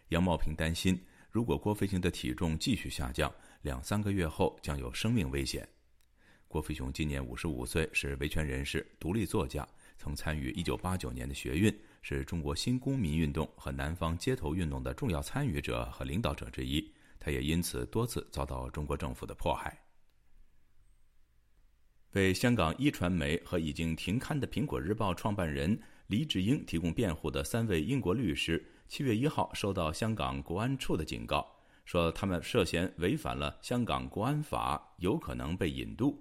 杨茂平担心，如果郭飞雄的体重继续下降，两三个月后将有生命危险。郭飞雄今年五十五岁，是维权人士、独立作家，曾参与一九八九年的学运，是中国新公民运动和南方街头运动的重要参与者和领导者之一。他也因此多次遭到中国政府的迫害。为香港一传媒和已经停刊的《苹果日报》创办人黎智英提供辩护的三位英国律师，七月一号收到香港国安处的警告，说他们涉嫌违反了香港国安法，有可能被引渡。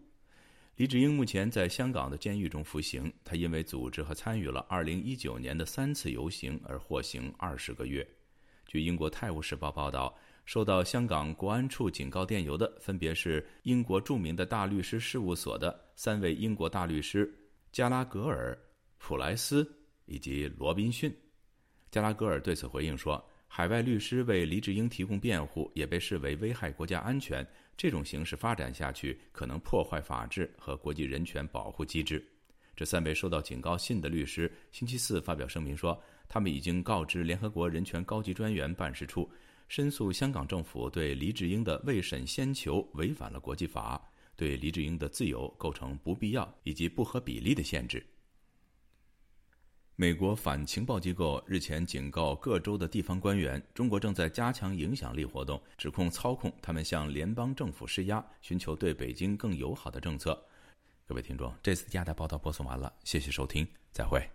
李志英目前在香港的监狱中服刑，他因为组织和参与了2019年的三次游行而获刑二十个月。据英国《泰晤士报》报道。受到香港国安处警告电邮的，分别是英国著名的大律师事务所的三位英国大律师加拉格尔、普莱斯以及罗宾逊。加拉格尔对此回应说：“海外律师为黎智英提供辩护，也被视为危害国家安全。这种形式发展下去，可能破坏法治和国际人权保护机制。”这三位收到警告信的律师星期四发表声明说，他们已经告知联合国人权高级专员办事处。申诉香港政府对黎智英的未审先求违反了国际法，对黎智英的自由构成不必要以及不合比例的限制。美国反情报机构日前警告各州的地方官员，中国正在加强影响力活动，指控操控他们向联邦政府施压，寻求对北京更友好的政策。各位听众，这次亚太报道播送完了，谢谢收听，再会。